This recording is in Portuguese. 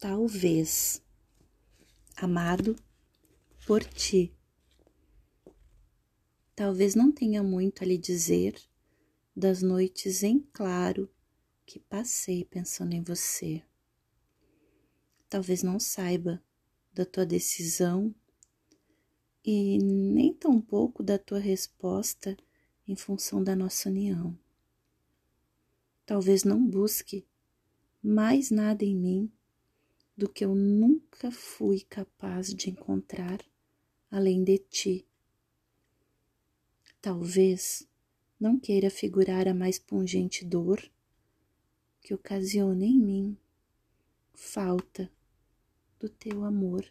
talvez. Amado por ti. Talvez não tenha muito a lhe dizer das noites em claro que passei pensando em você. Talvez não saiba da tua decisão e nem tampouco da tua resposta em função da nossa união. Talvez não busque mais nada em mim do que eu nunca fui capaz de encontrar além de ti. Talvez não queira figurar a mais pungente dor que ocasione em mim falta do teu amor.